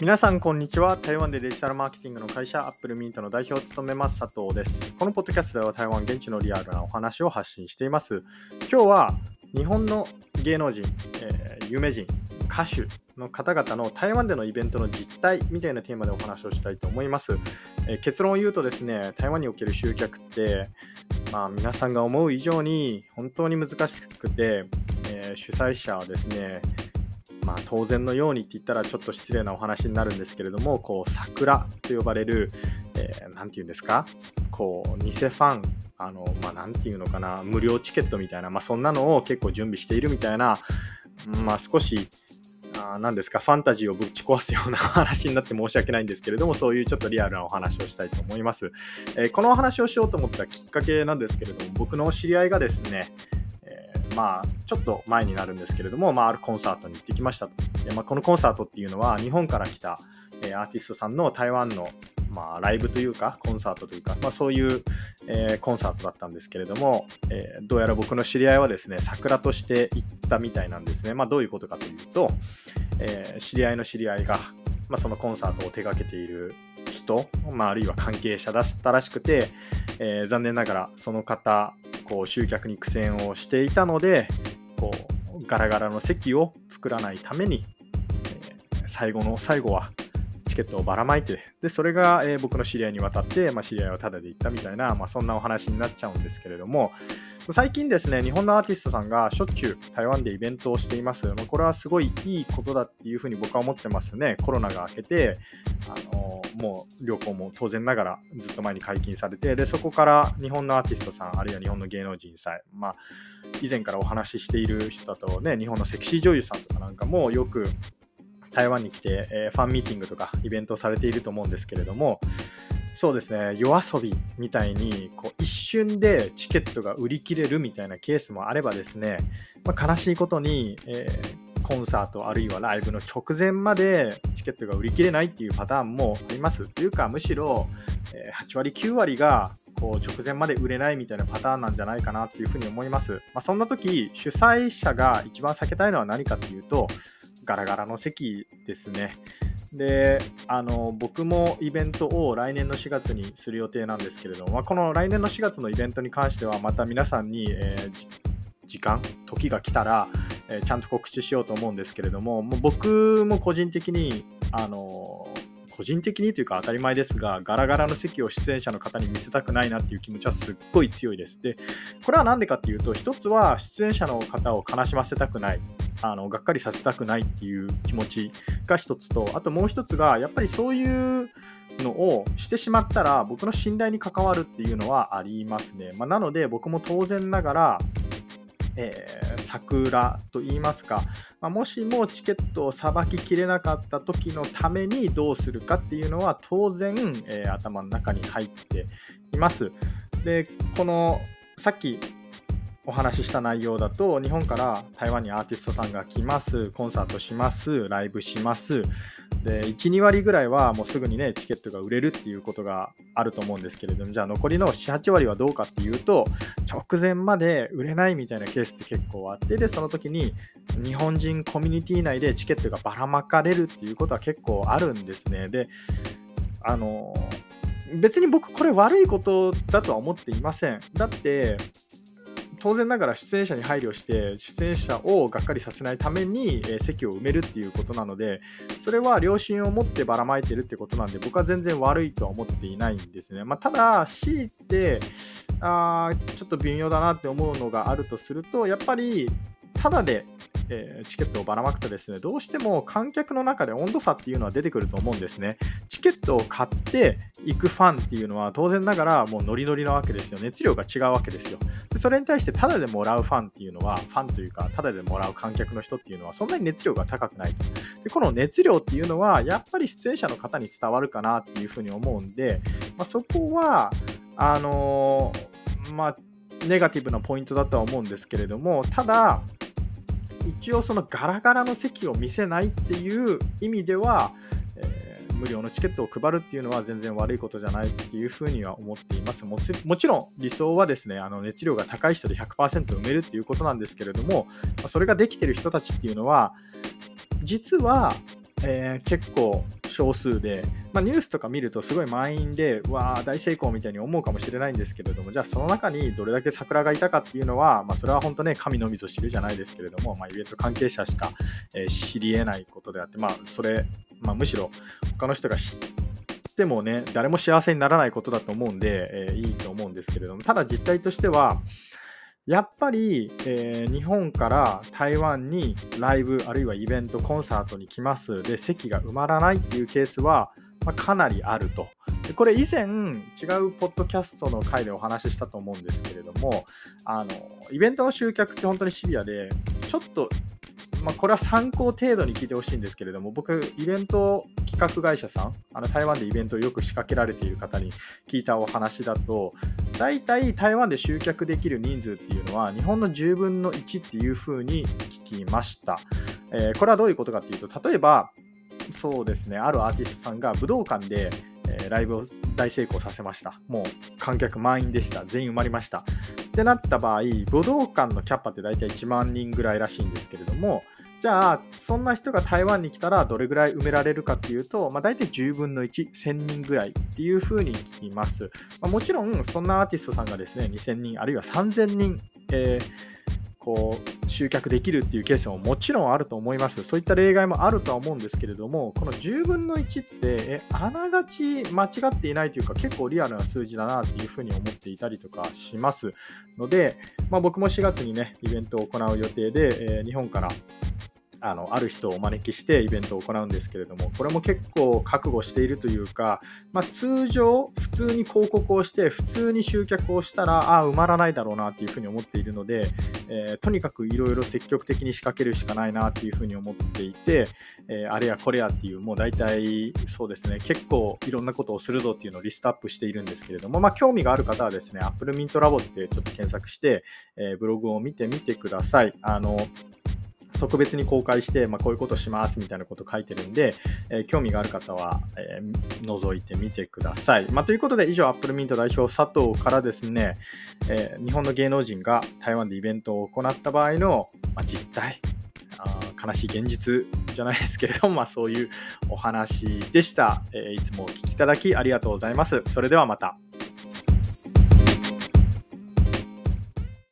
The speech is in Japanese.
皆さんこんにちは。台湾でデジタルマーケティングの会社アップルミントの代表を務めます佐藤です。このポッドキャストでは台湾現地のリアルなお話を発信しています。今日は日本の芸能人、えー、有名人歌手の方々の台湾でのイベントの実態みたいなテーマでお話をしたいと思います、えー、結論を言うとですね台湾における集客ってまあ皆さんが思う以上に本当に難しくて、えー、主催者はですねまあ、当然のようにって言ったらちょっと失礼なお話になるんですけれどもこう桜と呼ばれる何、えー、て言うんですか？こう偽ファンあのまあ、ていうのかな？無料チケットみたいな、まあ、そんなのを結構準備しているみたいな、まあ、少しあ何ですか？ファンタジーをぶち壊すような話になって申し訳ないんですけれどもそういうちょっとリアルなお話をしたいと思います、えー、このお話をしようと思ったきっかけなんですけれども僕の知り合いがですねまあ、ちょっと前になるんですけれども、まあ、あるコンサートに行ってきましたと。でまあ、このコンサートっていうのは、日本から来た、え、アーティストさんの台湾の、まあ、ライブというか、コンサートというか、まあ、そういう、え、コンサートだったんですけれども、え、どうやら僕の知り合いはですね、桜として行ったみたいなんですね。まあ、どういうことかというと、え知り合いの知り合いが、まあ、そのコンサートを手掛けている人、まあ、あるいは関係者だったらしくて、えー、残念ながらその方こう集客に苦戦をしていたのでこうガラガラの席を作らないために、えー、最後の最後はチケットをばらまいてでそれが、えー、僕の知り合いに渡って、まあ、知り合いはタダで行ったみたいな、まあ、そんなお話になっちゃうんですけれども最近ですね日本のアーティストさんがしょっちゅう台湾でイベントをしています、まあ、これはすごいいいことだっていうふうに僕は思ってますね。コロナが明けてあのもう旅行も当然ながらずっと前に解禁されてでそこから日本のアーティストさんあるいは日本の芸能人さえ、まあ、以前からお話ししている人だとね日本のセクシー女優さんとかなんかもよく台湾に来て、えー、ファンミーティングとかイベントをされていると思うんですけれどもそうですね夜遊びみたいにこう一瞬でチケットが売り切れるみたいなケースもあればですね、まあ、悲しいことに、えー、コンサートあるいはライブの直前までチケットが売り切れないっていうパターンもあります。というかむしろ、え8割9割がこう直前まで売れないみたいなパターンなんじゃないかなっていうふうに思います。まあ、そんな時主催者が一番避けたいのは何かっていうとガラガラの席ですね。であの僕もイベントを来年の4月にする予定なんですけれども、まあ、この来年の4月のイベントに関してはまた皆さんに、えー、時間時が来たら、えー、ちゃんと告知しようと思うんですけれどももう僕も個人的にあの個人的にというか当たり前ですがガラガラの席を出演者の方に見せたくないなっていう気持ちはすっごい強いです。でこれは何でかっていうと一つは出演者の方を悲しませたくないあのがっかりさせたくないっていう気持ちが一つとあともう一つがやっぱりそういうのをしてしまったら僕の信頼に関わるっていうのはありますね、まあ、なので僕も当然ながらえー、桜と言いますか、まあ、もしもチケットをさばききれなかった時のためにどうするかっていうのは当然、えー、頭の中に入っています。でこのさっきお話しした内容だと日本から台湾にアーティストさんが来ますコンサートしますライブしますで12割ぐらいはもうすぐにねチケットが売れるっていうことがあると思うんですけれどもじゃあ残りの78割はどうかっていうと直前まで売れないみたいなケースって結構あってでその時に日本人コミュニティ内でチケットがばらまかれるっていうことは結構あるんですね。であの別に僕これ悪いことだとは思っていません。だって当然ながら出演者に配慮して出演者をがっかりさせないために、え席を埋めるっていうことなのでそれは良心を持ってばらまいてるってことなんで僕は全然悪いとは思っていないんですね、まあ、ただ C ってあちょっと微妙だなって思うのがあるとするとやっぱりただでえー、チケットをばらまくとですね、どうしても観客の中で温度差っていうのは出てくると思うんですね。チケットを買って行くファンっていうのは当然ながらもうノリノリなわけですよ。熱量が違うわけですよ。でそれに対してタダでもらうファンっていうのは、ファンというかタダでもらう観客の人っていうのはそんなに熱量が高くないと。でこの熱量っていうのはやっぱり出演者の方に伝わるかなっていうふうに思うんで、まあ、そこは、あのー、まあ、ネガティブなポイントだとは思うんですけれども、ただ、一応そのガラガラの席を見せないっていう意味では、えー、無料のチケットを配るっていうのは全然悪いことじゃないっていうふうには思っています。もちろん理想はですねあの熱量が高い人で100%埋めるっていうことなんですけれどもそれができてる人たちっていうのは実はえー、結構少数で、まあ、ニュースとか見るとすごい満員で、わー、大成功みたいに思うかもしれないんですけれども、じゃあその中にどれだけ桜がいたかっていうのは、まあ、それは本当ね、神のみぞ知るじゃないですけれども、まあ、イベント関係者しか、えー、知り得ないことであって、まあ、それ、まあ、むしろ他の人が知ってもね、誰も幸せにならないことだと思うんで、えー、いいと思うんですけれども、ただ実態としては、やっぱり、えー、日本から台湾にライブあるいはイベントコンサートに来ますで席が埋まらないっていうケースは、まあ、かなりあると。でこれ以前違うポッドキャストの回でお話ししたと思うんですけれどもあのイベントの集客って本当にシビアでちょっとまあ、これは参考程度に聞いてほしいんですけれども、僕、イベント企画会社さん、あの台湾でイベントをよく仕掛けられている方に聞いたお話だと、大体台湾で集客できる人数っていうのは、日本の10分の1っていうふうに聞きました。えー、これはどういうことかっていうと、例えば、そうですね、あるアーティストさんが武道館で、え、ライブを大成功させました。もう観客満員でした。全員埋まりました。ってなった場合、武道館のキャパって大体1万人ぐらいらしいんですけれども、じゃあ、そんな人が台湾に来たらどれぐらい埋められるかっていうと、まあ、大体10分の1、1000人ぐらいっていうふうに聞きます。まあ、もちろん、そんなアーティストさんがですね、2000人、あるいは3000人、えーこう集客できるっていうケースももちろんあると思います。そういった例外もあるとは思うんですけれども、この10分の1ってえあながち間違っていないというか結構リアルな数字だなっていうふうに思っていたりとかしますので、まあ、僕も4月にねイベントを行う予定で、えー、日本からあのある人をお招きしてイベントを行うんですけれどもこれも結構覚悟しているというか、まあ、通常普通に広告をして普通に集客をしたらああ埋まらないだろうなっていうふうに思っているので、えー、とにかくいろいろ積極的に仕掛けるしかないなっていうふうに思っていて、えー、あれやこれやっていうもう大体そうですね結構いろんなことをするぞっていうのをリストアップしているんですけれども、まあ、興味がある方はですね Apple Mint Labo ってちょっと検索して、えー、ブログを見てみてください。あの特別に公開して、まあ、こういうことしますみたいなこと書いてるんで、えー、興味がある方は、えー、覗いてみてください。まあ、ということで、以上、アップルミント代表佐藤からですね、えー、日本の芸能人が台湾でイベントを行った場合の、まあ、実態、あ悲しい現実じゃないですけれども、まあ、そういうお話でした、えいつもお聞きいただきありがとうございます。それではまた。